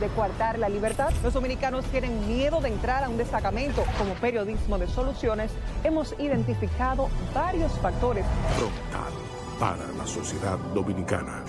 de coartar la libertad. Los dominicanos tienen miedo de entrar a un destacamento. Como periodismo de soluciones, hemos identificado varios factores. Frontal para la sociedad dominicana.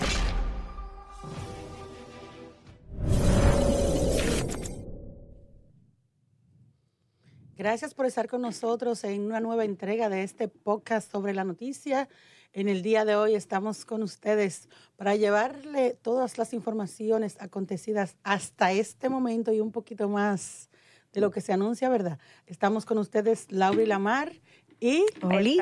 Gracias por estar con nosotros en una nueva entrega de este podcast sobre la noticia. En el día de hoy estamos con ustedes para llevarle todas las informaciones acontecidas hasta este momento y un poquito más de lo que se anuncia, ¿verdad? Estamos con ustedes, Laura y Lamar y Oli.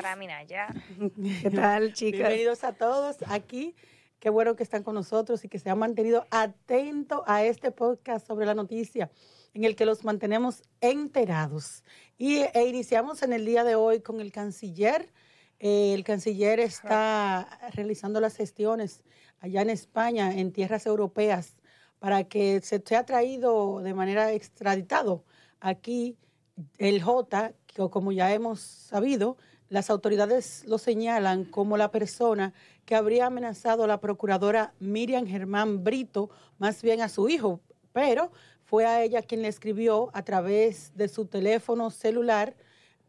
¿Qué tal, chicas? Bienvenidos a todos aquí. Qué bueno que están con nosotros y que se han mantenido atentos a este podcast sobre la noticia en el que los mantenemos enterados. Y e iniciamos en el día de hoy con el canciller. Eh, el canciller está realizando las gestiones allá en España, en tierras europeas, para que se sea traído de manera extraditado aquí el J, que como ya hemos sabido, las autoridades lo señalan como la persona que habría amenazado a la procuradora Miriam Germán Brito, más bien a su hijo, pero fue a ella quien le escribió a través de su teléfono celular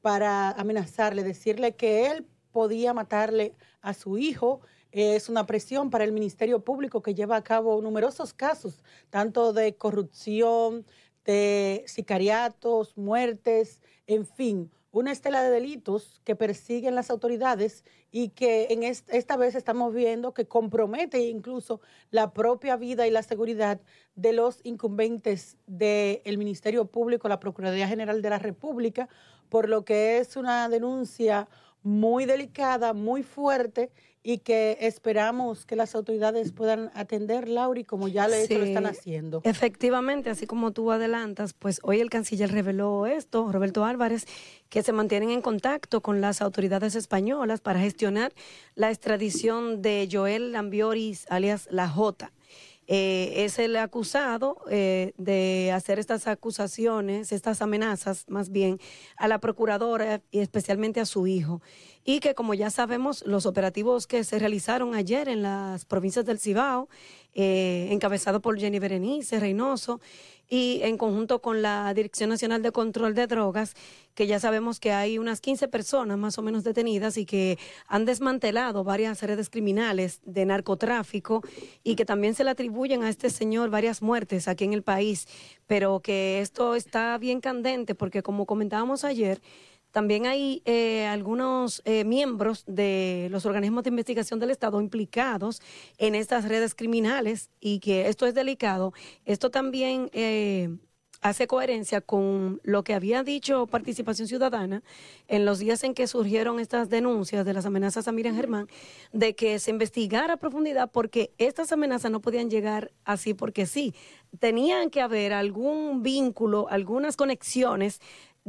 para amenazarle, decirle que él podía matarle a su hijo. Es una presión para el Ministerio Público que lleva a cabo numerosos casos, tanto de corrupción, de sicariatos, muertes, en fin, una estela de delitos que persiguen las autoridades y que en esta vez estamos viendo que compromete incluso la propia vida y la seguridad de los incumbentes del Ministerio Público, la Procuraduría General de la República, por lo que es una denuncia muy delicada, muy fuerte y que esperamos que las autoridades puedan atender, Lauri, como ya lo están haciendo. Efectivamente, así como tú adelantas, pues hoy el canciller reveló esto, Roberto Álvarez, que se mantienen en contacto con las autoridades españolas para gestionar la extradición de Joel Lambioris, alias La Jota. Eh, es el acusado eh, de hacer estas acusaciones, estas amenazas más bien, a la procuradora y especialmente a su hijo. Y que como ya sabemos, los operativos que se realizaron ayer en las provincias del Cibao, eh, encabezado por Jenny Berenice Reynoso, y en conjunto con la Dirección Nacional de Control de Drogas, que ya sabemos que hay unas 15 personas más o menos detenidas y que han desmantelado varias redes criminales de narcotráfico y que también se le atribuyen a este señor varias muertes aquí en el país, pero que esto está bien candente porque como comentábamos ayer, también hay eh, algunos eh, miembros de los organismos de investigación del Estado implicados en estas redes criminales y que esto es delicado. Esto también eh, hace coherencia con lo que había dicho Participación Ciudadana en los días en que surgieron estas denuncias de las amenazas a Miriam Germán, de que se investigara a profundidad porque estas amenazas no podían llegar así porque sí. Tenían que haber algún vínculo, algunas conexiones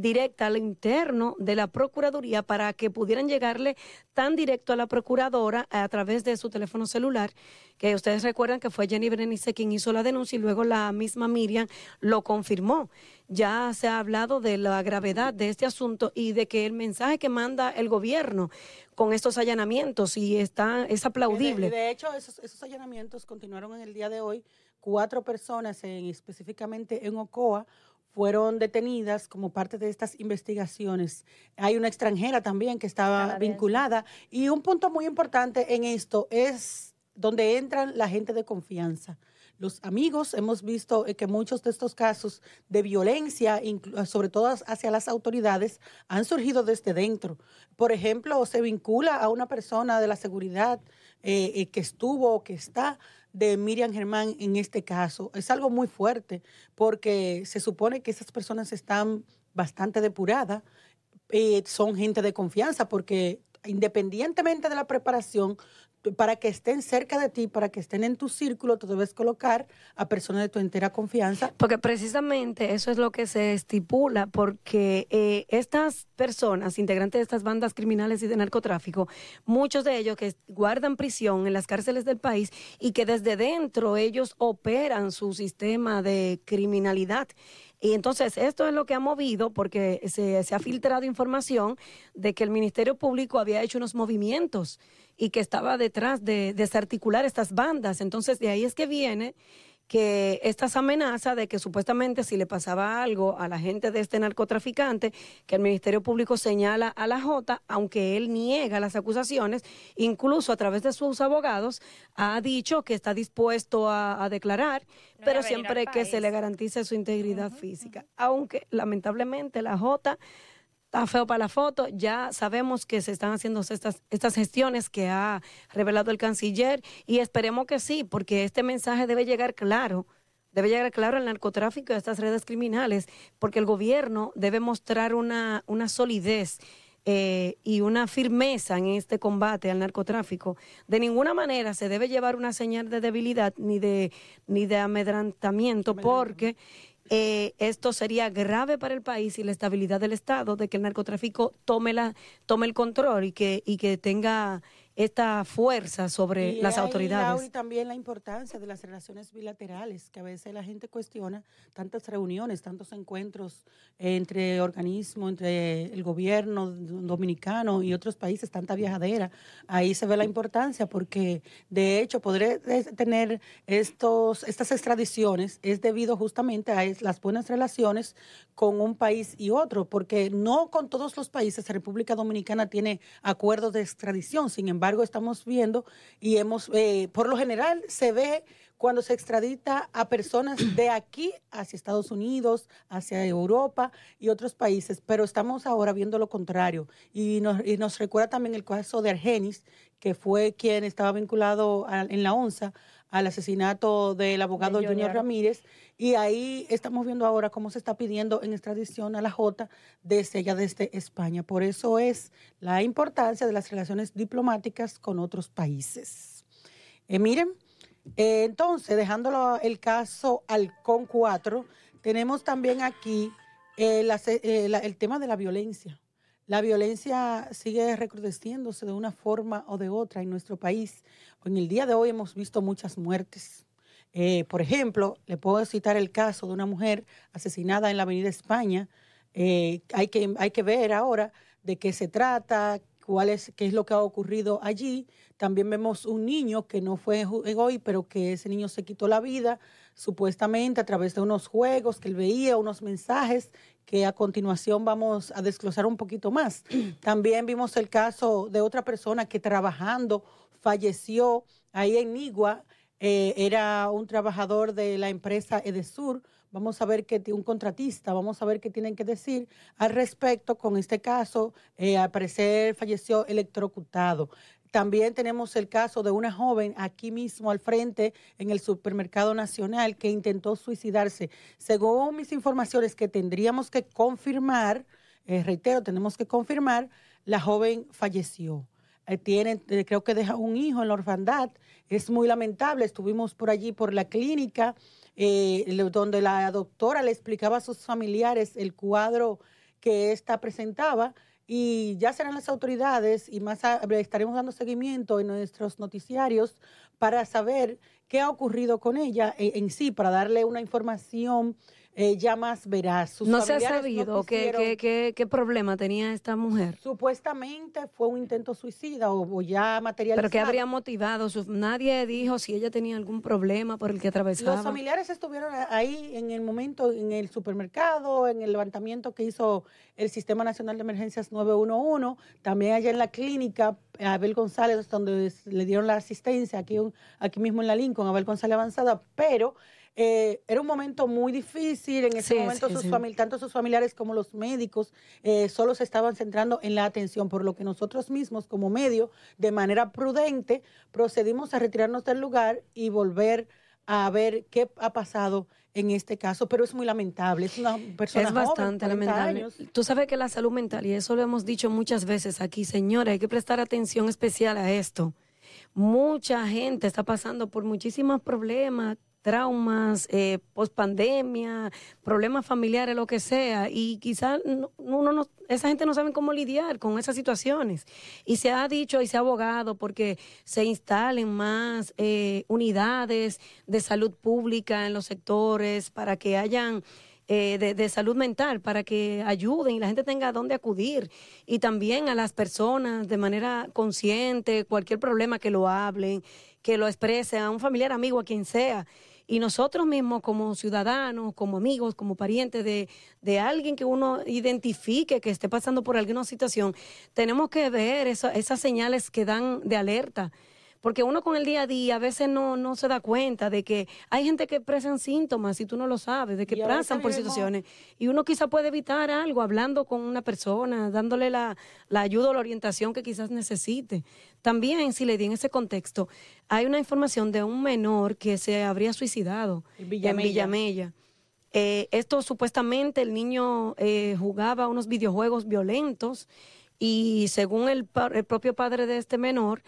directa al interno de la Procuraduría para que pudieran llegarle tan directo a la Procuradora a través de su teléfono celular, que ustedes recuerdan que fue Jenny Berenice quien hizo la denuncia y luego la misma Miriam lo confirmó. Ya se ha hablado de la gravedad de este asunto y de que el mensaje que manda el gobierno con estos allanamientos y está, es aplaudible. De, de hecho, esos, esos allanamientos continuaron en el día de hoy. Cuatro personas, en, específicamente en Ocoa, fueron detenidas como parte de estas investigaciones. Hay una extranjera también que estaba vinculada. Y un punto muy importante en esto es donde entran la gente de confianza. Los amigos, hemos visto eh, que muchos de estos casos de violencia, sobre todo hacia las autoridades, han surgido desde dentro. Por ejemplo, se vincula a una persona de la seguridad eh, eh, que estuvo o que está de Miriam Germán en este caso. Es algo muy fuerte porque se supone que esas personas están bastante depuradas, eh, son gente de confianza porque independientemente de la preparación, para que estén cerca de ti, para que estén en tu círculo, tú debes colocar a personas de tu entera confianza. Porque precisamente eso es lo que se estipula, porque eh, estas personas, integrantes de estas bandas criminales y de narcotráfico, muchos de ellos que guardan prisión en las cárceles del país y que desde dentro ellos operan su sistema de criminalidad. Y entonces esto es lo que ha movido, porque se, se, ha filtrado información de que el Ministerio Público había hecho unos movimientos y que estaba detrás de desarticular estas bandas. Entonces de ahí es que viene que estas amenazas de que supuestamente si le pasaba algo a la gente de este narcotraficante, que el Ministerio Público señala a la J, aunque él niega las acusaciones, incluso a través de sus abogados, ha dicho que está dispuesto a, declarar, pero siempre que se le garantice su integridad física. Aunque lamentablemente la J está feo para la foto. Ya sabemos que se están haciendo estas, estas gestiones que ha revelado el canciller y esperemos que sí, porque este mensaje debe llegar claro. Debe llegar claro al narcotráfico y a estas redes criminales, porque el gobierno debe mostrar una, una solidez eh, y una firmeza en este combate al narcotráfico. De ninguna manera se debe llevar una señal de debilidad ni de, ni de amedrantamiento, porque eh, esto sería grave para el país y la estabilidad del Estado, de que el narcotráfico tome, la, tome el control y que, y que tenga esta fuerza sobre las autoridades. Y también la importancia de las relaciones bilaterales, que a veces la gente cuestiona tantas reuniones, tantos encuentros entre organismos, entre el gobierno dominicano y otros países, tanta viajadera. Ahí se ve la importancia porque, de hecho, poder tener estos, estas extradiciones es debido justamente a las buenas relaciones con un país y otro, porque no con todos los países República Dominicana tiene acuerdos de extradición, sin embargo, embargo, estamos viendo y hemos, eh, por lo general, se ve cuando se extradita a personas de aquí hacia Estados Unidos, hacia Europa y otros países, pero estamos ahora viendo lo contrario. Y nos, y nos recuerda también el caso de Argenis, que fue quien estaba vinculado en la ONSA al asesinato del abogado Junior Ramírez. Y ahí estamos viendo ahora cómo se está pidiendo en extradición a la J desde ella, desde España. Por eso es la importancia de las relaciones diplomáticas con otros países. Eh, miren, eh, entonces, dejándolo el caso Halcón 4, tenemos también aquí eh, el tema de la violencia. La violencia sigue recrudeciéndose de una forma o de otra en nuestro país. En el día de hoy hemos visto muchas muertes. Eh, por ejemplo, le puedo citar el caso de una mujer asesinada en la Avenida España. Eh, hay, que, hay que ver ahora de qué se trata, cuál es, qué es lo que ha ocurrido allí. También vemos un niño que no fue hoy, pero que ese niño se quitó la vida supuestamente a través de unos juegos que él veía, unos mensajes que a continuación vamos a desglosar un poquito más. También vimos el caso de otra persona que trabajando falleció ahí en Nigua, eh, era un trabajador de la empresa Edesur. Vamos a ver qué un contratista, vamos a ver qué tienen que decir al respecto con este caso. Eh, al parecer falleció electrocutado. También tenemos el caso de una joven aquí mismo al frente en el supermercado nacional que intentó suicidarse. Según mis informaciones que tendríamos que confirmar, eh, reitero, tenemos que confirmar, la joven falleció. Eh, tiene, eh, creo que deja un hijo en la orfandad. Es muy lamentable. Estuvimos por allí, por la clínica, donde la doctora le explicaba a sus familiares el cuadro que ésta presentaba y ya serán las autoridades y más estaremos dando seguimiento en nuestros noticiarios para saber qué ha ocurrido con ella en, en sí, para darle una información eh, ya más veraz. no se ha sabido qué, qué, qué, problema tenía esta mujer. Supuestamente fue un intento suicida o, ya materializado. ¿Pero qué habría motivado? Nadie dijo si ella tenía algún problema por el que atravesaba. Los familiares estuvieron ahí en el momento, en el supermercado, en el levantamiento que hizo el Sistema Nacional de Emergencias 911, también allá en la clínica, Abel González, donde le dieron la asistencia, aquí, aquí mismo en la Lincoln, Abel González Avanzada, pero eh, era un momento muy difícil. En ese momento, sus tanto sus familiares como los médicos eh, solo se estaban centrando en la atención, por lo que nosotros mismos, como medio, de manera prudente, procedimos a retirarnos del lugar y volver a ver qué ha pasado en este caso, pero es muy lamentable. Es una persona Es bastante lamentable. Tú sabes que la salud mental, y eso lo hemos dicho muchas veces aquí, señora, hay que prestar atención especial a esto. Mucha gente está pasando por muchísimos problemas traumas, eh, post pandemia, problemas familiares, lo que sea, y quizás uno no, esa gente no sabe cómo lidiar con esas situaciones. Y se ha dicho y se ha abogado porque se instalen más eh, unidades de salud pública en los sectores para que hayan eh, de, salud mental para que ayuden y la gente tenga a dónde acudir. Y también a las personas de manera consciente, cualquier problema que lo hablen, que lo expresen a un familiar, amigo, a quien sea Y nosotros mismos como ciudadanos, como amigos, como parientes de, de alguien que uno identifique que esté pasando por alguna situación, tenemos que ver esas señales que dan de alerta porque uno con el día a día a veces no, no se da cuenta de que hay gente que presan síntomas y tú no lo sabes, de que pasan por situaciones. Y uno quizá puede evitar algo hablando con una persona, dándole la, ayuda o la orientación que quizás necesite. También, si le di en ese contexto, hay una información de un menor que se habría suicidado en Villamella. Eh, esto supuestamente el niño eh, jugaba unos videojuegos violentos y según el, el propio padre de este menor,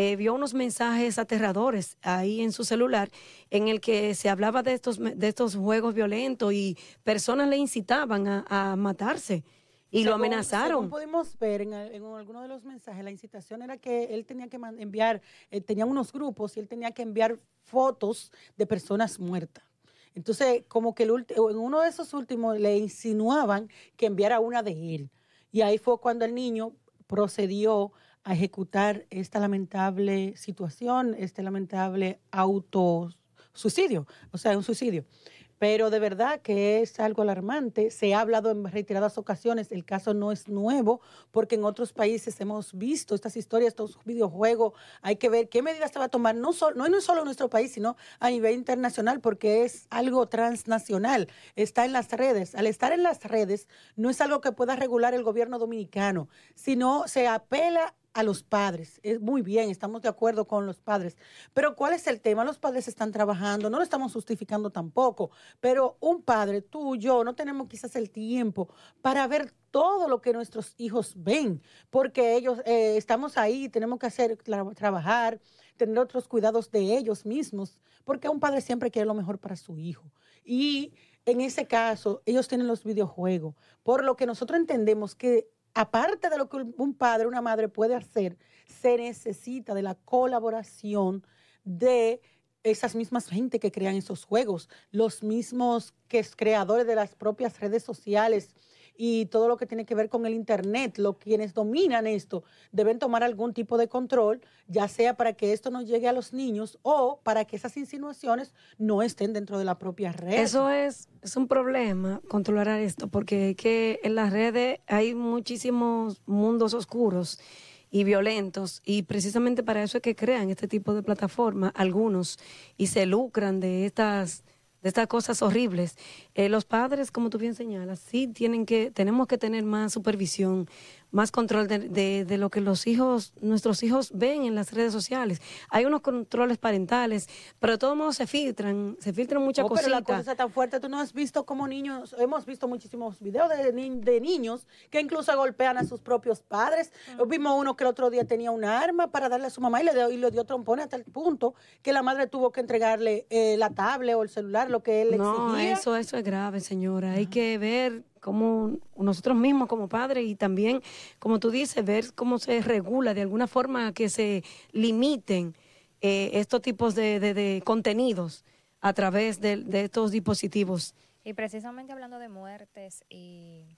eh, vio unos mensajes aterradores ahí en su celular en el que se hablaba de estos, de estos juegos violentos y personas le incitaban a, matarse. Y lo amenazaron. Como pudimos ver en, en, alguno de los mensajes, la incitación era que él tenía que enviar, eh, tenía unos grupos y él tenía que enviar fotos de personas muertas. Entonces, como que el, en uno de esos últimos le insinuaban que enviara una de él. Y ahí fue cuando el niño procedió a ejecutar esta lamentable situación, este lamentable autosuicidio, o sea, un suicidio. Pero de verdad que es algo alarmante. Se ha hablado en reiteradas ocasiones, el caso no es nuevo, porque en otros países hemos visto estas historias, estos videojuegos. Hay que ver qué medidas se va a tomar, no, solo, no, no solo en nuestro país, sino a nivel internacional, porque es algo transnacional. Está en las redes. Al estar en las redes, no es algo que pueda regular el gobierno dominicano, sino se apela a los padres. Es muy bien, estamos de acuerdo con los padres. Pero ¿cuál es el tema? Los padres están trabajando, no lo estamos justificando tampoco, pero un padre, tú, yo, no tenemos quizás el tiempo para ver todo lo que nuestros hijos ven, porque ellos eh, estamos ahí, tenemos que hacer, trabajar, tener otros cuidados de ellos mismos, porque un padre siempre quiere lo mejor para su hijo. Y en ese caso, ellos tienen los videojuegos, por lo que nosotros entendemos que aparte de lo que un padre, una madre puede hacer, se necesita de la colaboración de esas mismas gente que crean esos juegos, los mismos que es creadores de las propias redes sociales, y todo lo que tiene que ver con el Internet, lo quienes dominan esto, deben tomar algún tipo de control, ya sea para que esto no llegue a los niños o para que esas insinuaciones no estén dentro de la propia red. Eso es, es un problema, controlar esto, porque que en las redes hay muchísimos mundos oscuros y violentos y precisamente para eso es que crean este tipo de plataformas algunos y se lucran de estas de estas cosas horribles. Eh, los padres, como tú bien señalas, sí tienen que, tenemos que tener más supervisión, más control de, de, lo que los hijos, nuestros hijos ven en las redes sociales. Hay unos controles parentales, pero de todos modos se filtran, se filtran muchas cosas. Pero la cosa está tan fuerte, tú no has visto como niños, hemos visto muchísimos videos de, de niños que incluso golpean a sus propios padres. Vimos uno que el otro día tenía un arma para darle a su mamá y le dio, y le dio trompone hasta el punto que la madre tuvo que entregarle eh, la tablet o el celular, lo que él no, eso, eso es grave, señora. Hay que ver como nosotros mismos como padres y también, como tú dices, ver cómo se regula de alguna forma que se limiten eh, estos tipos de, contenidos a través de, estos dispositivos. Y precisamente hablando de muertes y,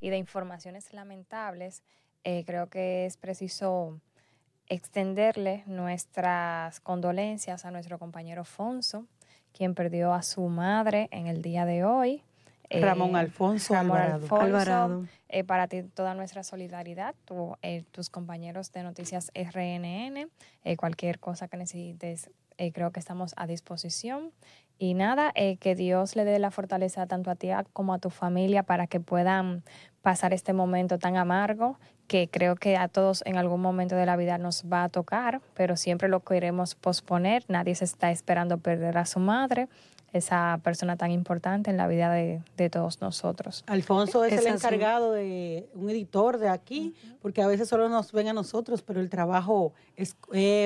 de informaciones lamentables, eh, creo que es preciso extenderle nuestras condolencias a nuestro compañero Fonso, quien perdió a su madre en el día de hoy. Ramón eh, Alfonso Alvarado. Eh, para ti toda nuestra solidaridad, eh, tus compañeros de Noticias RNN, cualquier cosa que necesites, creo que estamos a disposición. Y nada, que Dios le dé la fortaleza tanto a ti como a tu familia para que puedan pasar este momento tan amargo que creo que a todos en algún momento de la vida nos va a tocar, pero siempre lo queremos posponer. Nadie se está esperando perder a su madre esa persona tan importante en la vida de, todos nosotros. Alfonso es, el encargado de un editor de aquí, porque a veces solo nos ven a nosotros, pero el trabajo es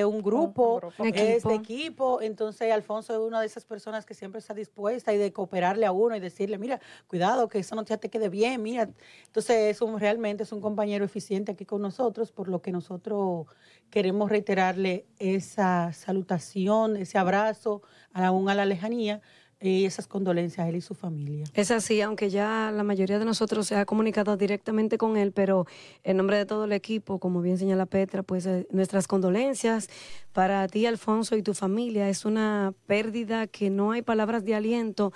un grupo, es de equipo. Entonces Alfonso es una de esas personas que siempre está dispuesta y de cooperarle a uno y decirle, mira, cuidado, que esa noticia te quede bien, mira. Entonces es un, realmente es un compañero eficiente aquí con nosotros, por lo que nosotros queremos reiterarle esa salutación, ese abrazo, aún a la lejanía y esas condolencias a él y su familia. Es así, aunque ya la mayoría de nosotros se ha comunicado directamente con él, pero en nombre de todo el equipo, como bien señala Petra, pues eh, nuestras condolencias para ti, Alfonso, y tu familia. Es una pérdida que no hay palabras de aliento,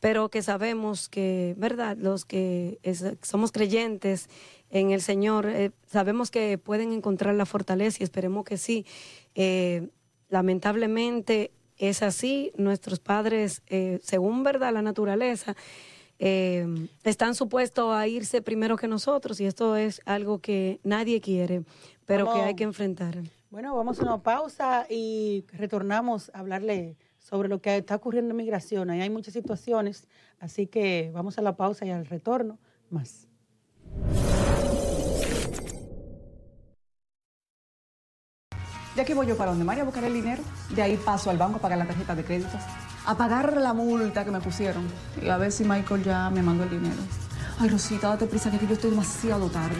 pero que sabemos que, ¿verdad? Los que somos creyentes en el Señor, eh, sabemos que pueden encontrar la fortaleza y esperemos que sí. Eh, lamentablemente es así, nuestros padres, eh, según verdad la naturaleza, eh, están supuestos a irse primero que nosotros y esto es algo que nadie quiere, pero que hay que enfrentar. Bueno, vamos a una pausa y retornamos a hablarle sobre lo que está ocurriendo en migración. Ahí hay muchas situaciones, así que vamos a la pausa y al retorno más. De aquí voy yo para donde María a buscar el dinero. De ahí paso al banco a pagar la tarjeta de crédito. A pagar la multa que me pusieron. Y a ver si Michael ya me mandó el dinero. Ay, Rosita, date prisa que aquí yo estoy demasiado tarde.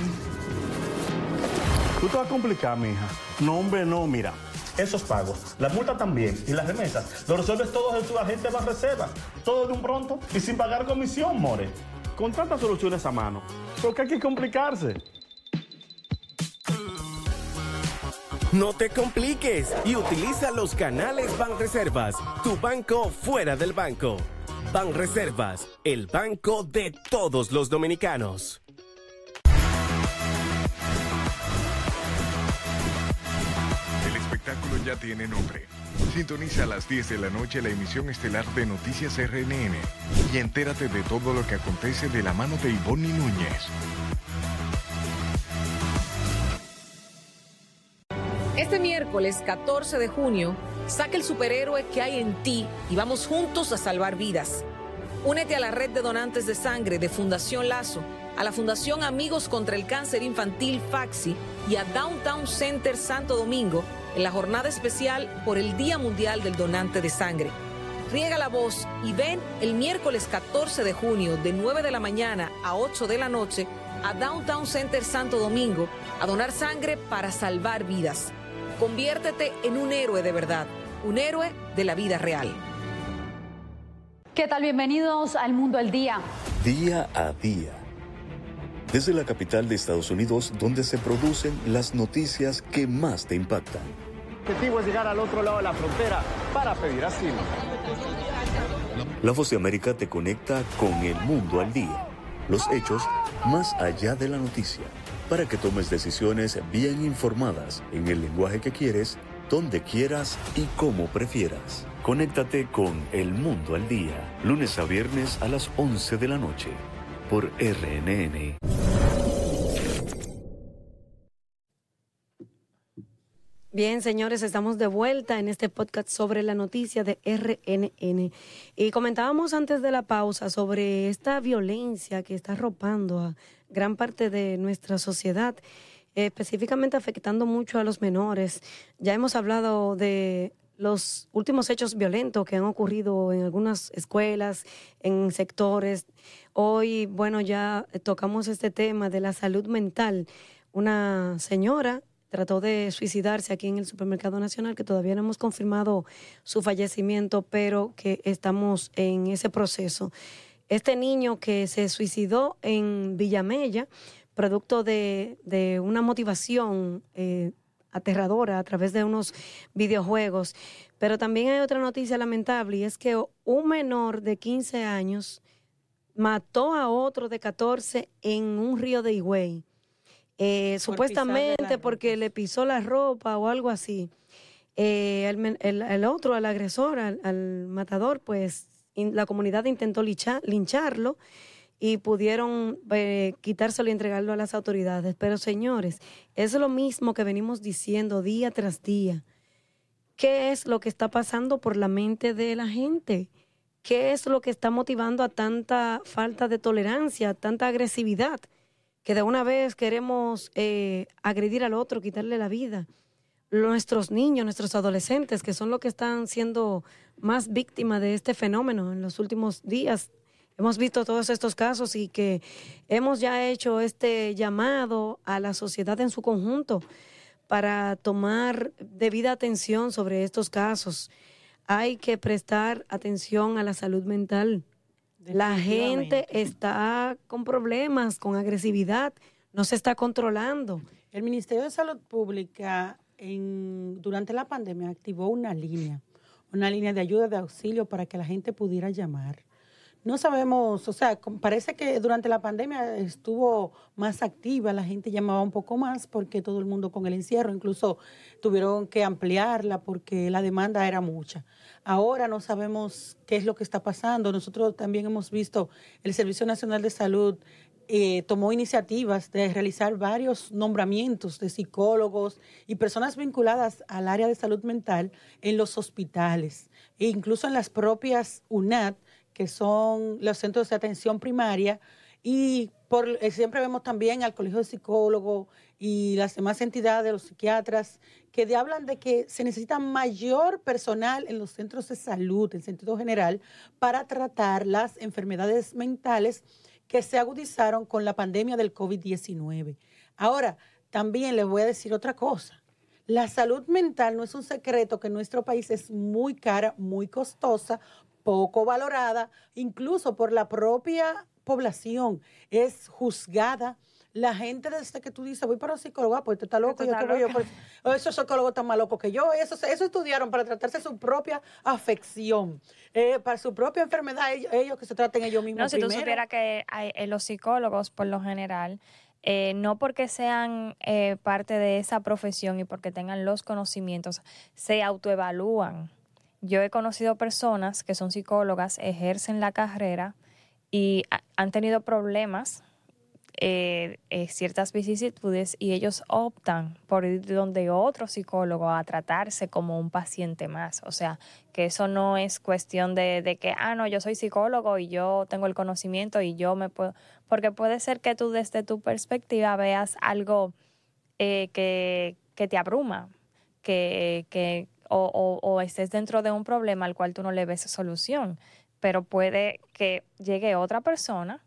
Tú te vas a complicar, mija. No, hombre, no, mira. Esos pagos, la multa también y las remesas, lo resuelves todo en tu agente de reserva. Todo de un pronto y sin pagar comisión, more. Con tantas soluciones a mano. ¿Por qué hay que complicarse? No te compliques y utiliza los canales Banreservas, tu banco fuera del banco. Banreservas, el banco de todos los dominicanos. El espectáculo ya tiene nombre. Sintoniza a las 10 de la noche la emisión estelar de Noticias RNN y entérate de todo lo que acontece de la mano de Ivonne Núñez. Miércoles 14 de junio, saca el superhéroe que hay en ti y vamos juntos a salvar vidas. Únete a la red de donantes de sangre de Fundación Lazo, a la Fundación Amigos contra el Cáncer Infantil Faxi y a Downtown Center Santo Domingo en la jornada especial por el Día Mundial del Donante de Sangre. Riega la voz y ven el miércoles 14 de junio de 9 de la mañana a 8 de la noche a Downtown Center Santo Domingo a donar sangre para salvar vidas. Conviértete en un héroe de verdad, un héroe de la vida real. ¿Qué tal? Bienvenidos al Mundo al Día. Día a día. Desde la capital de Estados Unidos, donde se producen las noticias que más te impactan. El objetivo es llegar al otro lado de la frontera para pedir asilo. La Voz de América te conecta con el mundo al día. Los hechos más allá de la noticia para que tomes decisiones bien informadas en el lenguaje que quieres, donde quieras y como prefieras. Conéctate con El Mundo al Día, lunes a viernes a las 11 de la noche, por RNN. Bien, señores, estamos de vuelta en este podcast sobre la noticia de RNN. Y comentábamos antes de la pausa sobre esta violencia que está arropando a gran parte de nuestra sociedad, específicamente afectando mucho a los menores. Ya hemos hablado de los últimos hechos violentos que han ocurrido en algunas escuelas, en sectores. Hoy, bueno, ya tocamos este tema de la salud mental. Una señora trató de suicidarse aquí en el Supermercado Nacional, que todavía no hemos confirmado su fallecimiento, pero que estamos en ese proceso. Este niño que se suicidó en Villamella, producto de, una motivación eh, aterradora a través de unos videojuegos. Pero también hay otra noticia lamentable y es que un menor de 15 años mató a otro de 14 en un río de Higüey. Eh, supuestamente porque le pisó la ropa o algo así. Eh, el, otro, al agresor, al, matador, pues la comunidad intentó lincharlo y pudieron eh, quitárselo y entregarlo a las autoridades. Pero señores, es lo mismo que venimos diciendo día tras día. ¿Qué es lo que está pasando por la mente de la gente? ¿Qué es lo que está motivando a tanta falta de tolerancia, tanta agresividad? Que de una vez queremos eh, agredir al otro, quitarle la vida. Nuestros niños, nuestros adolescentes, que son los que están siendo más víctimas de este fenómeno en los últimos días. Hemos visto todos estos casos y que hemos ya hecho este llamado a la sociedad en su conjunto para tomar debida atención sobre estos casos. hay que prestar atención a la salud mental. La gente está con problemas, con agresividad, no se está controlando. El Ministerio de Salud Pública en, durante la pandemia activó una línea, una línea de ayuda, de auxilio para que la gente pudiera llamar. No sabemos, o sea, parece que durante la pandemia estuvo más activa, la gente llamaba un poco más porque todo el mundo con el encierro, incluso tuvieron que ampliarla porque la demanda era mucha. Ahora no sabemos qué es lo que está pasando. Nosotros también hemos visto el Servicio Nacional de Salud eh, tomó iniciativas de realizar varios nombramientos de psicólogos y personas vinculadas al área de salud mental en los hospitales e incluso en las propias UNAD, que son los centros de atención primaria, y por, eh, siempre vemos también al Colegio de Psicólogos y las demás entidades de los psiquiatras que hablan de que se necesita mayor personal en los centros de salud en sentido general para tratar las enfermedades mentales que se agudizaron con la pandemia del COVID-19. Ahora, también les voy a decir otra cosa. La salud mental no es un secreto que en nuestro país es muy cara, muy costosa, poco valorada, incluso por la propia población. Es juzgada la gente desde que tú dices, voy para un psicólogo, ah, pues te está loco, yo te voy, pues, esos psicólogos están más locos que yo, eso, eso estudiaron para tratarse su propia afección, eh, para su propia enfermedad, ellos, que se traten ellos mismos. No, si tú supieras que hay, eh, los psicólogos, por lo general, eh, no porque sean parte de esa profesión y porque tengan los conocimientos, se autoevalúan. Yo he conocido personas que son psicólogas, ejercen la carrera y han tenido problemas eh, eh, ciertas vicisitudes y ellos optan por ir donde otro psicólogo a tratarse como un paciente más. O sea, que eso no es cuestión de, que, ah, no, yo soy psicólogo y yo tengo el conocimiento y yo me puedo... Porque puede ser que tú desde tu perspectiva veas algo eh, que, te abruma, que, que o, o estés dentro de un problema al cual tú no le ves solución. Pero puede que llegue otra persona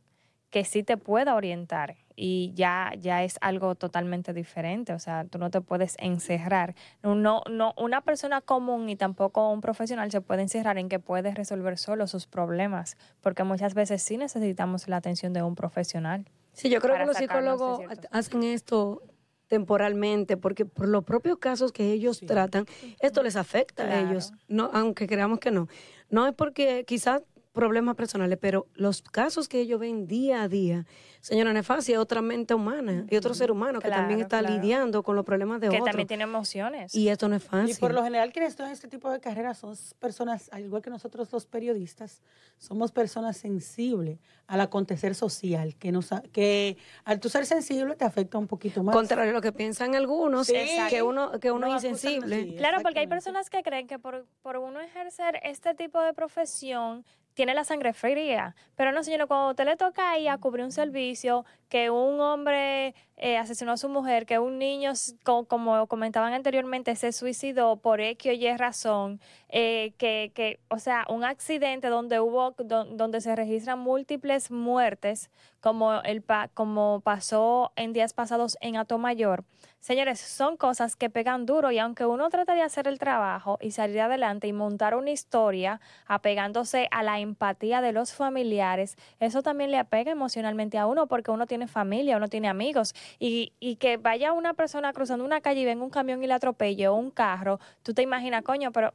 que sí te pueda orientar y ya, ya es algo totalmente diferente. O sea, tú no te puedes encerrar. No, no, una persona común y tampoco un profesional se puede encerrar en que puede resolver solo sus problemas, porque muchas veces sí necesitamos la atención de un profesional. Sí, yo creo que los psicólogos hacen esto temporalmente, porque por los propios casos que ellos tratan, esto les afecta a ellos, no, aunque creamos que no. No es porque quizás problemas personales, pero los casos que ellos ven día a día, señora Nefasia, otra mente humana y otro ser humano que también está lidiando con los problemas de otros. Que también tiene emociones. Y esto no es fácil. Y por lo general quienes están en este tipo de carreras son personas, al igual que nosotros los periodistas, somos personas sensibles al acontecer social, que nos que al tú ser sensible te afecta un poquito más. Contrario a lo que piensan algunos, que uno que uno es insensible. claro, porque hay personas que creen que por, por uno ejercer este tipo de profesión tiene la sangre fría. Pero no, señora, cuando usted le toca a cubrir un servicio, que un hombre eh, asesinó a su mujer, que un niño, como, comentaban anteriormente, se suicidó por X o Y razón, eh, que, que, o sea, un accidente donde hubo, donde se registran múltiples muertes, como, el, como pasó en días pasados en Atomayor. Señores, son cosas que pegan duro y aunque uno trata de hacer el trabajo y salir adelante y montar una historia apegándose a la empatía de los familiares, eso también le apega emocionalmente a uno porque uno tiene familia, uno tiene amigos y, y que vaya una persona cruzando una calle y venga un camión y le atropelle o un carro, tú te imaginas, coño, pero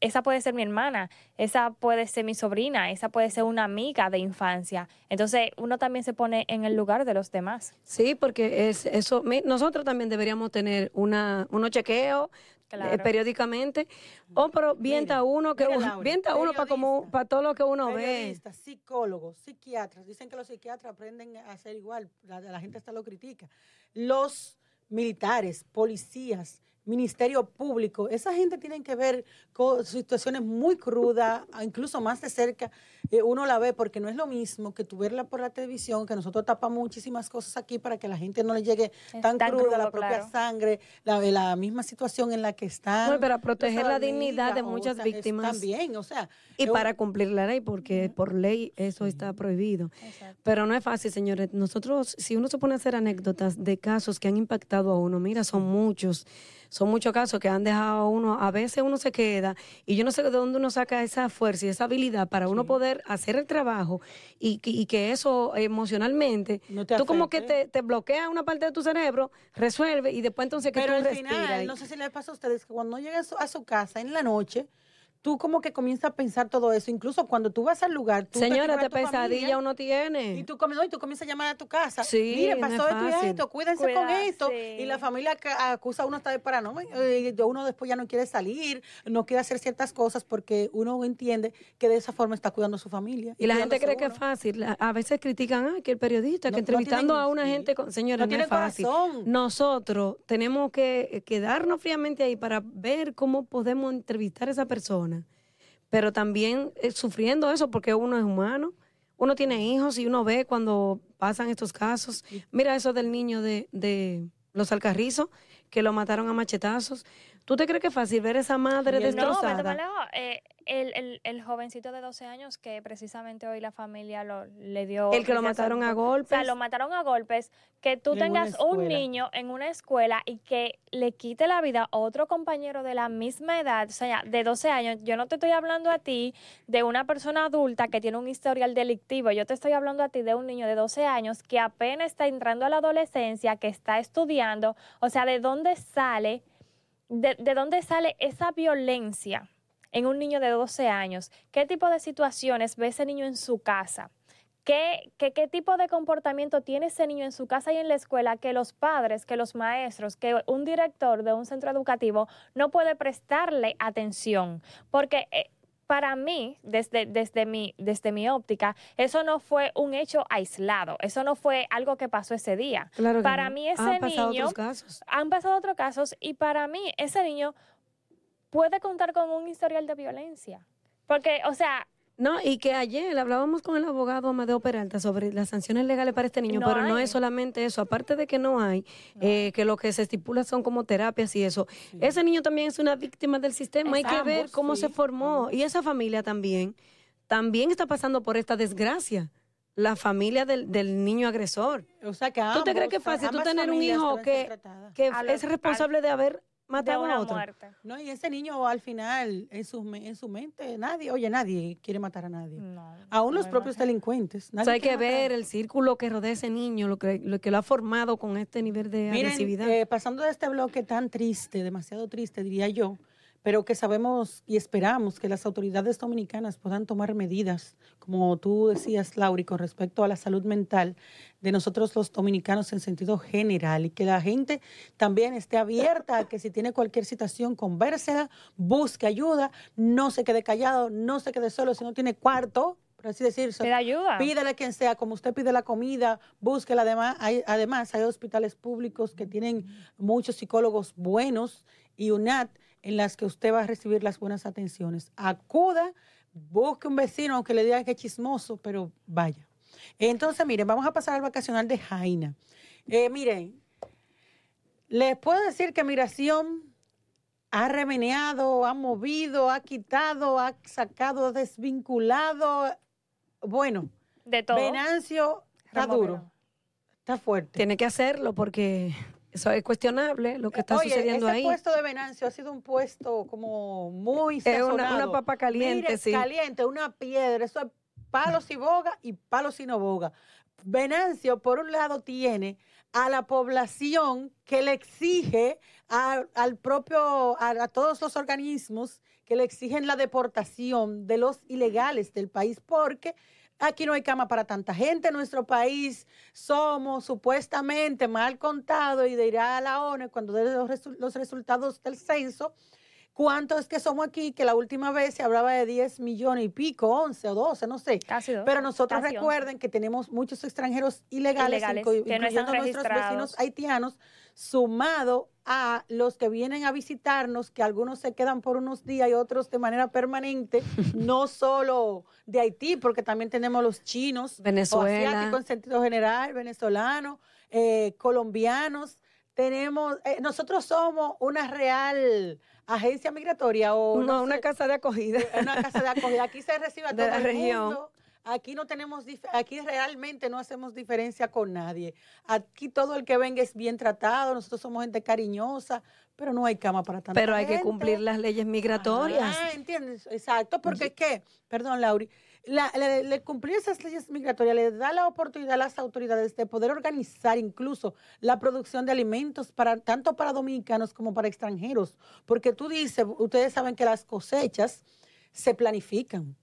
esa puede ser mi hermana, esa puede ser mi sobrina, esa puede ser una amiga de infancia. Entonces, uno también se pone en el lugar de los demás. Sí, porque es eso. Nosotros también deberíamos tener una, unos chequeos eh, periódicamente. O, pero vienta uno que vienta uno para como para todo lo que uno ve. Psicólogos, psiquiatras, dicen que los psiquiatras aprenden a hacer igual, la, la gente hasta lo critica. Los militares, policías, Ministerio Público. Esa gente tiene que ver con situaciones muy crudas, incluso más de cerca. Eh, uno la ve porque no es lo mismo que tú verla por la televisión, que nosotros tapamos muchísimas cosas aquí para que la gente no le llegue tan, cruda la propia sangre, la, la, misma situación en la que están. No, para proteger la dignidad de muchas víctimas. También, o sea. Y para cumplir la ley, porque por ley eso está prohibido. Pero no es fácil, señores. Nosotros, si uno se pone a hacer anécdotas de casos que han impactado a uno, mira, son muchos son muchos casos que han dejado a uno, a veces uno se queda y yo no sé de dónde uno saca esa fuerza y esa habilidad para uno poder hacer el trabajo y, que eso emocionalmente, tú como que te, te bloquea una parte de tu cerebro, resuelve y después entonces que Pero tú al final, no sé si les pasa a ustedes que cuando llegas a su casa en la noche, tú como que comienzas a pensar todo eso. Incluso cuando tú vas al lugar, tú Señora, de pesadilla uno tiene. Y tú, comienzas, y tú comienzas a llamar a tu casa. Sí, Mire, pasó esto y esto, cuídense con esto. Y la familia acusa a uno hasta de paranoia. Y uno después ya no quiere salir, no quiere hacer ciertas cosas porque uno entiende que de esa forma está cuidando a su familia. Y, la gente cree que es fácil. A veces critican ah, que el periodista, que entrevistando a una gente, señora, no, es fácil. Nosotros tenemos que quedarnos fríamente ahí para ver cómo podemos entrevistar a esa persona pero también eh, sufriendo eso porque uno es humano, uno tiene hijos y uno ve cuando pasan estos casos. Mira eso del niño de, de los alcarrizos que lo mataron a machetazos. ¿Tú te crees que es fácil ver esa madre destrozada? No, eh, el, el, el, jovencito de 12 años que precisamente hoy la familia lo, le dio... El que lo mataron a golpes. O sea, lo mataron a golpes. Que tú tengas un niño en una escuela y que le quite la vida a otro compañero de la misma edad, o sea, de 12 años. Yo no te estoy hablando a ti de una persona adulta que tiene un historial delictivo. Yo te estoy hablando a ti de un niño de 12 años que apenas está entrando a la adolescencia, que está estudiando. O sea, ¿de dónde sale de, de dónde sale esa violencia en un niño de 12 años, qué tipo de situaciones ve ese niño en su casa, ¿Qué, qué, qué tipo de comportamiento tiene ese niño en su casa y en la escuela que los padres, que los maestros, que un director de un centro educativo no puede prestarle atención. Porque eh, para mí, desde, desde, mi, desde mi óptica, eso no fue un hecho aislado, eso no fue algo que pasó ese día. para mí ese han pasado niño... Otros casos. Han pasado otros casos y para mí ese niño puede contar con un historial de violencia. Porque, o sea, no, y que ayer hablábamos con el abogado Amadeo Peralta sobre las sanciones legales para este niño, pero no es solamente eso, aparte de que no hay, eh, que lo que se estipula son como terapias y eso, ese niño también es una víctima del sistema, hay que ver cómo se formó. y esa familia también, también está pasando por esta desgracia la familia del, del, niño agresor. O sea que ¿Tú te crees que es fácil tú tener un hijo que, que es responsable de haber matado a otro. Muerte. No, y ese niño al final, en su, en su mente, nadie, oye, nadie quiere matar a nadie. Aún los propios delincuentes. o sea, hay que ver el círculo que rodea a ese niño, lo que lo, que lo ha formado con este nivel de agresividad. Eh, pasando de este bloque tan triste, demasiado triste, diría yo, pero que sabemos y esperamos que las autoridades dominicanas puedan tomar medidas, como tú decías, Lauri, con respecto a la salud mental de nosotros los dominicanos en sentido general y que la gente también esté abierta a que si tiene cualquier situación, convérsela, busque ayuda, no se quede callado, no se quede solo, si no tiene cuarto, por así decirlo. Pide ayuda. Pídele a quien sea, como usted pide la comida, búsquela. Además hay, además, hay hospitales públicos que tienen muchos psicólogos buenos y UNAT en las que usted va a recibir las buenas atenciones. Acuda, busque un vecino, aunque le diga que es chismoso, pero vaya. Entonces, miren, vamos a pasar al vacacional de Jaina. Eh, miren, les puedo decir que migración ha remeneado, ha movido, ha quitado, ha sacado, desvinculado. Bueno, de todo. Venancio está duro, está fuerte. Tiene que hacerlo porque eso es cuestionable lo que está sucediendo ahí. El puesto de Venancio ha sido un puesto como muy sazonado. Es una, papa caliente, sí. Caliente, una piedra. Eso es palos y boga y palos y no boga. Venancio, por un lado, tiene a la población que le exige al propio, a todos los organismos que le exigen la deportación de los ilegales del país, porque Aquí no hay cama para tanta gente en nuestro país. Somos supuestamente mal contados y dirá a la ONU cuando dé los, resultados del censo. ¿Cuántos es que somos aquí? Que la última vez se hablaba de 10 millones y pico, 11 o 12, no sé. Pero nosotros recuerden que tenemos muchos extranjeros ilegales, incluyendo nuestros vecinos haitianos, sumado a los que vienen a visitarnos, que algunos se quedan por unos días y otros de manera permanente, no solo de Haití, porque también tenemos los chinos, Venezuela. asiáticos en sentido general, venezolanos, eh, colombianos. Tenemos, eh, nosotros somos una real agencia migratoria o no, una casa de acogida. Una casa de acogida. Aquí se recibe a todo el región. mundo Aquí no tenemos, aquí realmente no hacemos diferencia con nadie. Aquí todo el que venga es bien tratado, nosotros somos gente cariñosa, pero no hay cama para tanta Pero hay que cumplir las leyes migratorias. Ah, entiendes, exacto, porque qué, perdón, Lauri, le, cumplir esas leyes migratorias le da la oportunidad a las autoridades de poder organizar incluso la producción de alimentos para tanto para dominicanos como para extranjeros, porque tú dices, ustedes saben que las cosechas se planifican.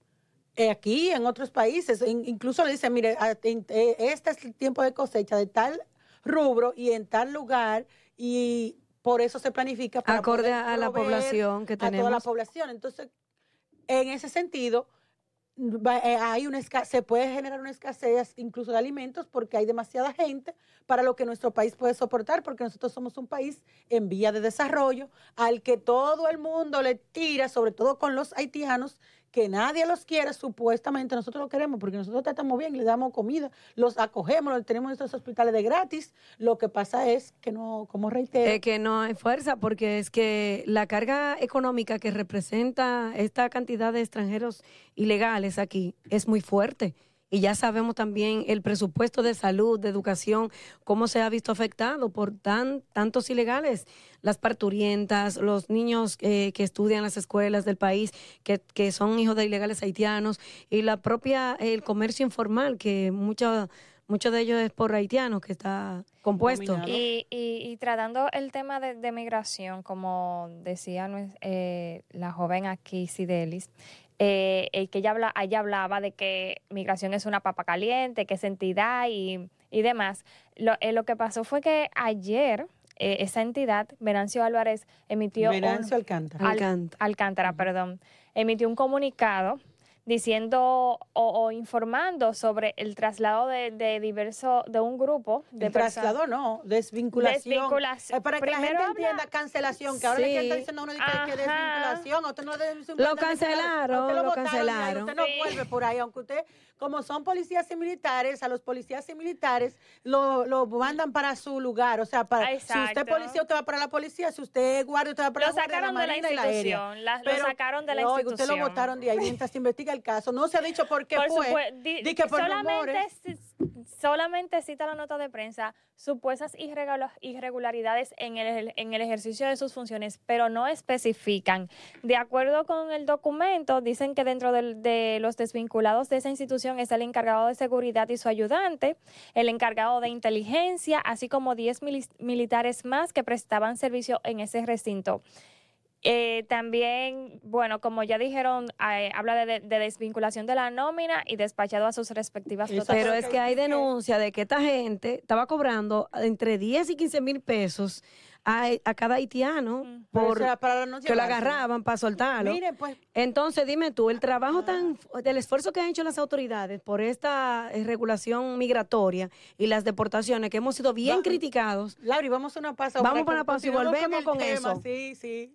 Eh, aquí, en otros países, incluso le dicen, mire, eh, este es el tiempo de cosecha de tal rubro y en tal lugar y por eso se planifica para acorde a la población que tenemos. A toda la población. Entonces, en ese sentido, eh, hay una se puede generar una escasez incluso de alimentos porque hay demasiada gente para lo que nuestro país puede soportar, porque nosotros somos un país en vía de desarrollo al que todo el mundo le tira, sobre todo con los haitianos, que nadie los quiere, supuestamente nosotros lo queremos porque nosotros tratamos bien, le damos comida, los acogemos, los tenemos en estos hospitales de gratis. Lo que pasa es que no, como reitero. Que no hay fuerza porque es que la carga económica que representa esta cantidad de extranjeros ilegales aquí es muy fuerte y ya sabemos también el presupuesto de salud, de educación, cómo se ha visto afectado por tan, tantos ilegales, las parturientas, los niños eh, que estudian en las escuelas del país, que, que, son hijos de ilegales haitianos, y la propia, el comercio informal, que mucho, mucho de ellos es por haitianos, que está compuesto. Y, y, tratando el tema de, migración, como decía eh, la joven aquí, Sidelis, eh, eh, que ella, habla, ella hablaba de que migración es una papa caliente, que es entidad y, y demás. Lo, eh, lo que pasó fue que ayer eh, esa entidad, Venancio Álvarez, emitió... Venancio Alcántara. Alcántara, perdón. Emitió un comunicado diciendo o, informando sobre el traslado de, de diverso de un grupo de el traslado no desvinculación, desvinculación. para que la gente entienda cancelación que ahora le está diciendo uno que, que desvinculación usted no lo cancelaron usted lo, lo cancelaron usted no vuelve por ahí aunque usted como son policías y militares a los policías y militares lo, lo mandan para su lugar o sea para si usted es policía usted va para la policía si usted es guardia usted va para lo la sacaron de la institución la, lo sacaron de la no, institución usted lo votaron de ahí mientras se investiga el caso. No se ha dicho por qué fue. Di, que por solamente, solamente cita la nota de prensa supuestas irregularidades en el, en el ejercicio de sus funciones, pero no especifican. De acuerdo con el documento, dicen que dentro de, los desvinculados de esa institución está el encargado de seguridad y su ayudante, el encargado de inteligencia, así como 10 militares más que prestaban servicio en ese recinto. Eh, también, bueno, como ya dijeron, eh, habla de, desvinculación de la nómina y despachado a sus respectivas Pero es que hay denuncia de que esta gente estaba cobrando entre 10 y 15 mil pesos a, cada haitiano por que lo agarraban para soltarlo. Pues. Entonces, dime tú, el trabajo tan, del esfuerzo que han hecho las autoridades por esta eh, regulación migratoria y las deportaciones que hemos sido bien criticados. Lauri, vamos a una pausa. Vamos para una pausa y volvemos con, eso. Sí, sí.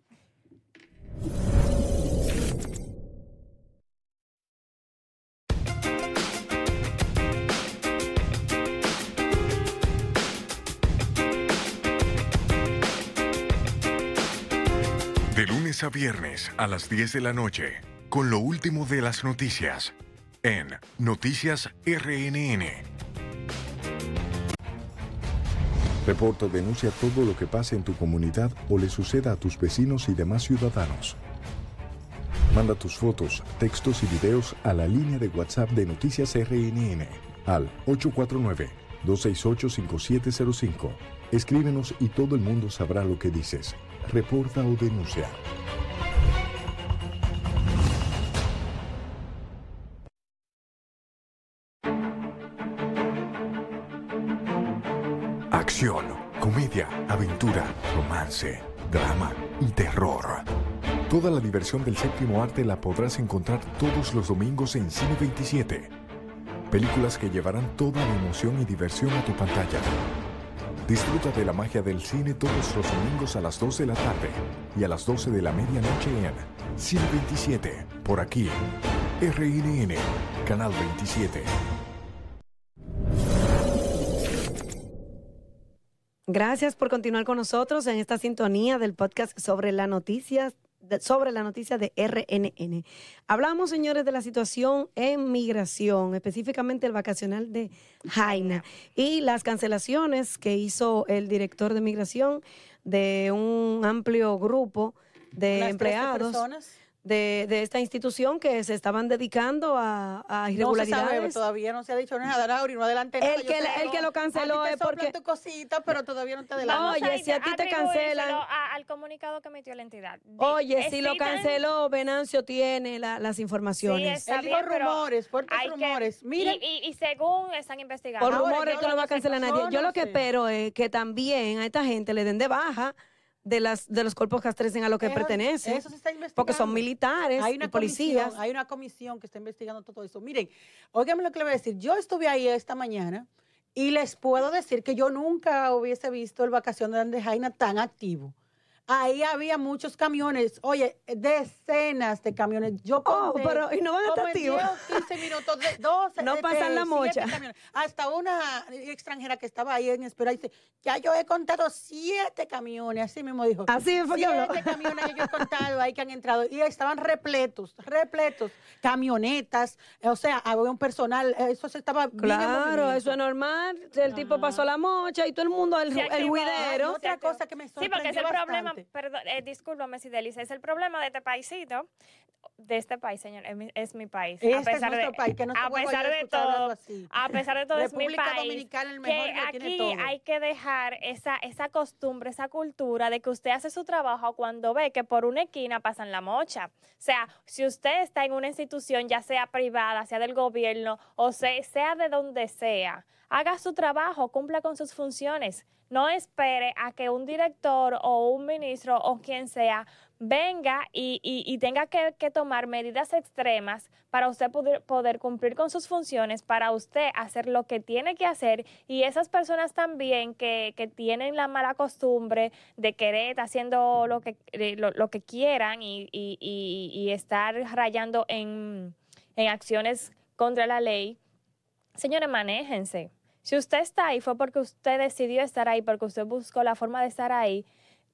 De lunes a viernes a las 10 de la noche, con lo último de las noticias, en Noticias RNN. Reporta o denuncia todo lo que pase en tu comunidad o le suceda a tus vecinos y demás ciudadanos. Manda tus fotos, textos y videos a la línea de WhatsApp de Noticias RNN al 849-268-5705. Escríbenos y todo el mundo sabrá lo que dices reporta o denuncia. Aventura, romance, drama y terror. Toda la diversión del séptimo arte la podrás encontrar todos los domingos en Cine 27. Películas que llevarán toda la emoción y diversión a tu pantalla Disfruta de la magia del cine todos los domingos a las 2 de la tarde y a las 12 de la medianoche en Cine 27, por aquí, RNN, Canal 27. Gracias por continuar con nosotros en esta sintonía del podcast sobre las noticias sobre la noticia de RNN. Hablamos, señores, de la situación en migración, específicamente el vacacional de Jaina y las cancelaciones que hizo el director de migración de un amplio grupo de empleados de, de, esta institución que se estaban dedicando a, a irregularidades. No se sabe, todavía no se ha dicho nada, Laura, no adelante El, que, el que lo canceló es porque... tu cosita, pero todavía no te adelanta. Oye, si a ti te cancelan... al comunicado que emitió la entidad. Oye, si lo canceló, Venancio tiene la, las informaciones. Sí, Él dijo rumores, fuertes rumores. Miren. Y, y, según están investigando. Por rumores tú no va a cancelar a nadie. Yo lo que espero es que también a esta gente le den de baja de las de los cuerpos que castrecen a lo que pertenecen. Eso se está investigando. Porque son militares hay una y policías. hay una comisión que está investigando todo eso. Miren, óigame lo que le voy a decir. Yo estuve ahí esta mañana y les puedo decir que yo nunca hubiese visto el vacación de Jaina tan activo. Ahí había muchos camiones, oye, decenas de camiones. Yo oh, pero y no van a estar activos. 15 minutos, 12, no pasan la mocha. Hasta una extranjera que estaba ahí en espera dice, ya yo he contado siete camiones, así mismo dijo. Así fue Siete camiones que yo he contado ahí que han entrado y estaban repletos, repletos, camionetas, o sea, había un personal, eso se estaba Claro, eso es normal, el tipo pasó la mocha y todo el mundo, el, el huidero. Otra cosa que me sorprendió Sí, porque es el problema perdón, eh, discúlpame si Delicia, es el problema de este paísito, de este país, señor, es mi, país. Este a pesar de, país, que no a pesar de todo, a pesar de todo es mi país. Dominicana el mejor que aquí hay que dejar esa, esa costumbre, esa cultura de que usted hace su trabajo cuando ve que por una esquina pasan la mocha. O sea, si usted está en una institución, ya sea privada, sea del gobierno o sea, sea de donde sea, haga su trabajo, cumpla con sus funciones. No espere a que un director o un ministro o quien sea venga y, tenga que, tomar medidas extremas para usted poder, cumplir con sus funciones, para usted hacer lo que tiene que hacer y esas personas también que, tienen la mala costumbre de querer estar haciendo lo que, lo, que quieran y, estar rayando en, en acciones contra la ley, señores, manéjense. Si usted está ahí fue porque usted decidió estar ahí, porque usted buscó la forma de estar ahí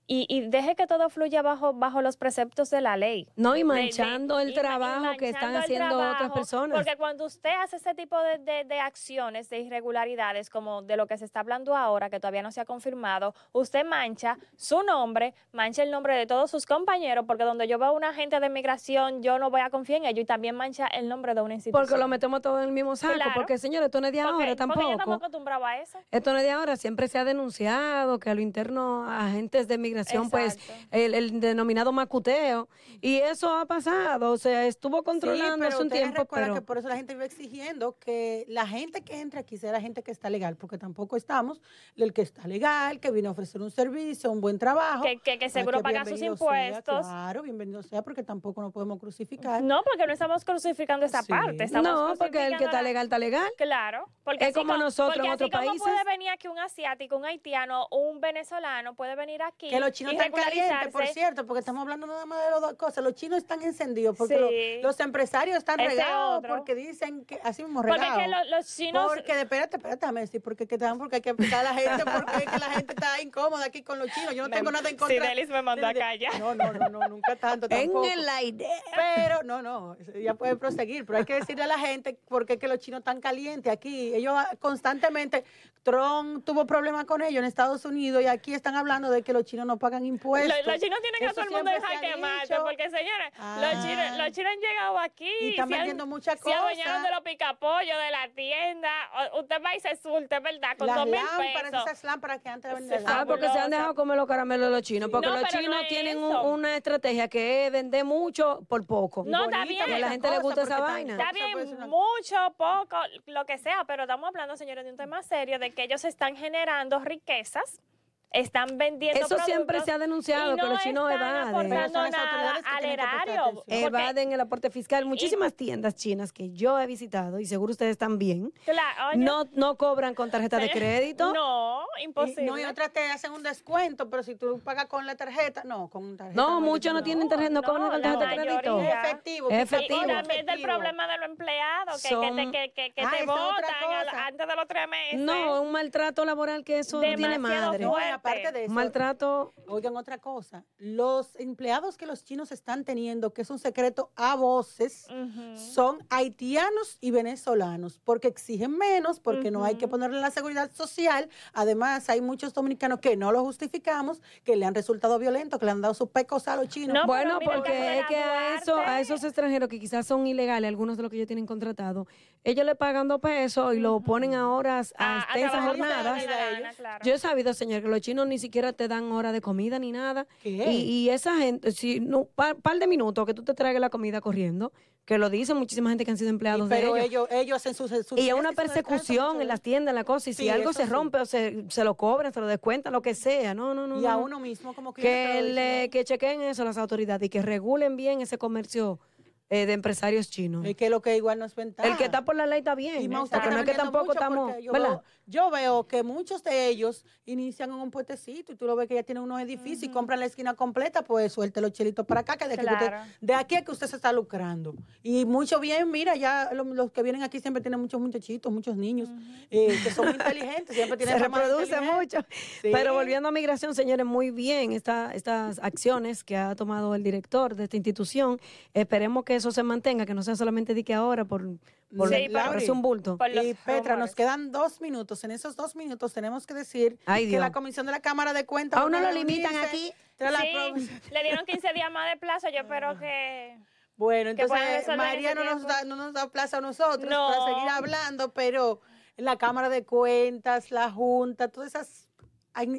y, deje que todo fluya bajo, bajo los preceptos de la ley. No, y manchando el trabajo que están haciendo otras personas. Porque cuando usted hace ese tipo de, acciones, de irregularidades, como de lo que se está hablando ahora, que todavía no se ha confirmado, usted mancha su nombre, mancha el nombre de todos sus compañeros, porque donde yo veo a una agente de migración, yo no voy a confiar en ellos, y también mancha el nombre de una institución. Porque lo metemos todo en el mismo saco, porque señores, esto no es de ahora tampoco. Porque acostumbrados a eso. Esto no es de ahora, siempre se ha denunciado que a lo interno agentes de migración pues el, denominado macuteo. Y eso ha pasado, o sea, estuvo controlando hace un tiempo. Pero que por eso la gente iba exigiendo que la gente que entre aquí sea la gente que está legal, porque tampoco estamos el que está legal, que viene a ofrecer un servicio, un buen trabajo. Que, que, seguro paga sus impuestos. claro, bienvenido sea, porque tampoco nos podemos crucificar. No, porque no estamos crucificando esa parte. Estamos no, porque el que está legal está legal. Claro. Porque es como nosotros en otros países. puede venir aquí un asiático, un haitiano, un venezolano, puede venir aquí los chinos están calientes, por cierto, porque estamos hablando nada más de las dos cosas. Los chinos están encendidos porque los, empresarios están regados porque dicen que así mismo regados. Porque que los chinos. Porque, espérate, espérate, decir, porque, que, porque hay que explicar a la gente porque que la gente está incómoda aquí con los chinos. Yo no tengo nada en contra. Si Delis me mandó a callar. No, no, no, no, nunca tanto. Tampoco. En la idea. Pero, no, no, ya puede proseguir, pero hay que decirle a la gente porque es que los chinos están calientes aquí. Ellos constantemente, Trump tuvo problemas con ellos en Estados Unidos y aquí están hablando de que los chinos no pagan impuestos. Los, chinos tienen que a todo el mundo dejar que mate, porque señores, los, chinos, ah. los chinos han llegado aquí y están vendiendo muchas cosas. Se adueñaron de los picapollos, de la tienda. Usted va y se sulte, ¿verdad? Con dos mil pesos. Esas lámparas que antes vendían. Ah, porque se han dejado comer los caramelos los chinos. Porque los chinos tienen una estrategia que es vender mucho por poco. No, está bien. a la gente le gusta esa vaina. Está bien, mucho, poco, lo que sea, pero estamos hablando, señores, de un tema serio, de que ellos están generando riquezas están vendiendo Eso siempre se ha denunciado, que los chinos evaden. Nada al erario. Evaden el aporte fiscal. Muchísimas tiendas chinas que yo he visitado, y seguro ustedes también, no, no cobran con tarjeta de crédito. No, imposible. no, y otras te hacen un descuento, pero si tú pagas con la tarjeta, no, con tarjeta. No, muchos no tienen tarjeta, no, cobran con tarjeta de crédito. Es efectivo. Es efectivo. Y también el problema de los empleados, que, que, te, que, que, te votan antes de los tres meses. No, un maltrato laboral que eso tiene madre. No, aparte de eso. Maltrato. Oigan, otra cosa. Los empleados que los chinos están teniendo, que es un secreto a voces, son haitianos y venezolanos, porque exigen menos, porque no hay que ponerle la seguridad social. Además, hay muchos dominicanos que no lo justificamos, que le han resultado violentos, que le han dado sus pecos a los chinos. bueno, porque es que a, eso, a esos extranjeros que quizás son ilegales, algunos de los que ellos tienen contratado, ellos le pagan dos pesos y lo ponen a horas, a, extensas jornadas. Yo he sabido, señor, que los chinos ni siquiera te dan hora de comida ni nada. Y, esa gente, si no, par, par de minutos que tú te traigas la comida corriendo, que lo dicen muchísima gente que han sido empleados de ellos. ellos. ellos hacen sus, Y es una persecución en las tiendas, en la cosa, y si algo se rompe o se, se, lo cobran, se lo descuentan, lo que sea, no, no, no. Y a uno mismo como que... Que, le, que chequen eso las autoridades y que regulen bien ese comercio eh, de empresarios chinos. Es que lo que igual no es ventaja. El que está por la ley está bien. Y porque no es que tampoco estamos. Yo veo, yo veo, que muchos de ellos inician en un puentecito y tú lo ves que ya tienen unos edificios y compran la esquina completa, pues suelte los chelitos para acá, que de, de aquí es que usted se está lucrando. Y mucho bien, mira, ya los, que vienen aquí siempre tienen muchos muchachitos, muchos niños eh, que son inteligentes, siempre tienen Se reproduce mucho. Pero volviendo a migración, señores, muy bien esta, estas acciones que ha tomado el director de esta institución. Esperemos que eso se mantenga, que no sea solamente de que ahora por, por un bulto. y Petra, nos quedan dos minutos. En esos dos minutos tenemos que decir que la Comisión de la Cámara de Cuentas... A uno lo limitan aquí. le dieron 15 días más de plazo. Yo espero que... Bueno, entonces María no nos, da, no nos da plazo a nosotros para seguir hablando, pero la Cámara de Cuentas, la Junta, todas esas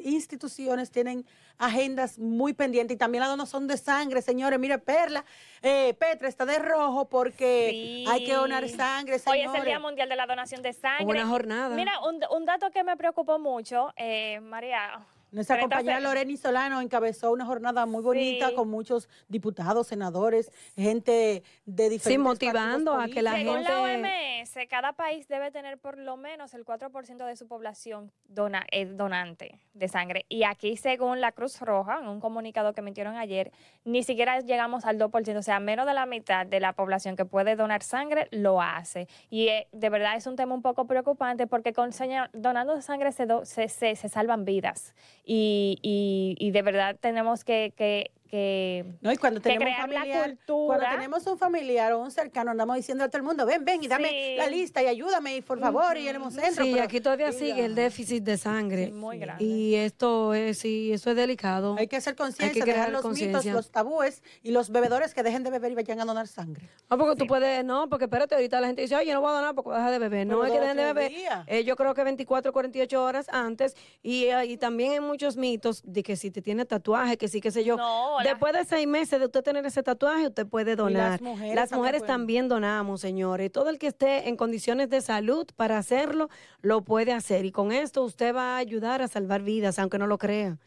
instituciones tienen agendas muy pendientes y también la donación de sangre, señores. Mire, Perla, eh, Petra está de rojo porque hay que donar sangre, señores. Hoy es el Día Mundial de la Donación de Sangre. Una jornada. Mira, un, un dato que me preocupó mucho, eh, María, nuestra compañera Loreni Solano encabezó una jornada muy bonita con muchos diputados, senadores, gente de diferentes Sí, motivando a que la Según gente... la OMS, cada país debe tener por lo menos el 4% de su población dona, eh, donante de sangre. Y aquí, según la Cruz Roja, en un comunicado que emitieron ayer, ni siquiera llegamos al 2%, o sea, menos de la mitad de la población que puede donar sangre lo hace. Y eh, de verdad es un tema un poco preocupante porque con donando sangre se, se, se, se salvan vidas y, y, y de verdad tenemos que, que que, no, y cuando tenemos un familiar, Cuando tenemos un familiar o un cercano, andamos diciendo a todo el mundo, ven, ven y dame la lista y ayúdame, y por favor, y el centro. Sí, aquí todavía sigue el déficit de sangre. muy grande. Y esto es, sí, eso es delicado. Hay que hacer conciencia, dejar los mitos, los tabúes y los bebedores que dejen de beber y vayan a donar sangre. No, porque tú puedes, no, porque espérate, ahorita la gente dice, oye, no voy a donar porque deja de beber. no es que dejen de beber. Eh, yo creo que 24, 48 horas antes. Y, eh, y también hay muchos mitos de que si te tiene tatuaje, que sí, qué sé yo. Después de seis meses de usted tener ese tatuaje, usted puede donar. las mujeres, también, donamos, señores. Todo el que esté en condiciones de salud para hacerlo, lo puede hacer. Y con esto usted va a ayudar a salvar vidas, aunque no lo crea.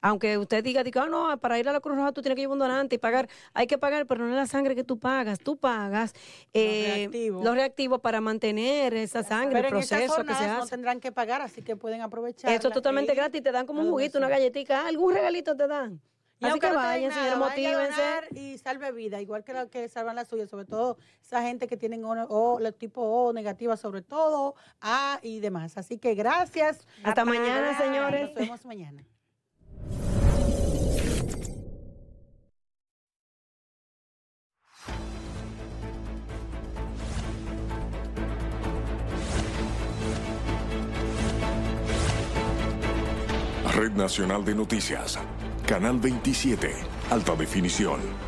Aunque usted diga, diga, oh, no, para ir a la Cruz Roja tú tienes que a un donante y pagar. Hay que pagar, pero no es la sangre que tú pagas. Tú pagas eh, los, reactivos. para mantener esa sangre, el proceso que se hace. no tendrán que pagar, así que pueden aprovechar. Esto es totalmente gratis. Te dan como un juguito, una galletita, algún regalito te dan. Y Así que vayan, señor, motívense. Y salve vida, igual que los que salvan la suya, sobre todo esa gente que tienen o, o los tipos O negativa, sobre todo A y demás. Así que gracias. Hasta mañana, señores. Nos vemos mañana. Red Nacional de Noticias. Canal 27, alta definición.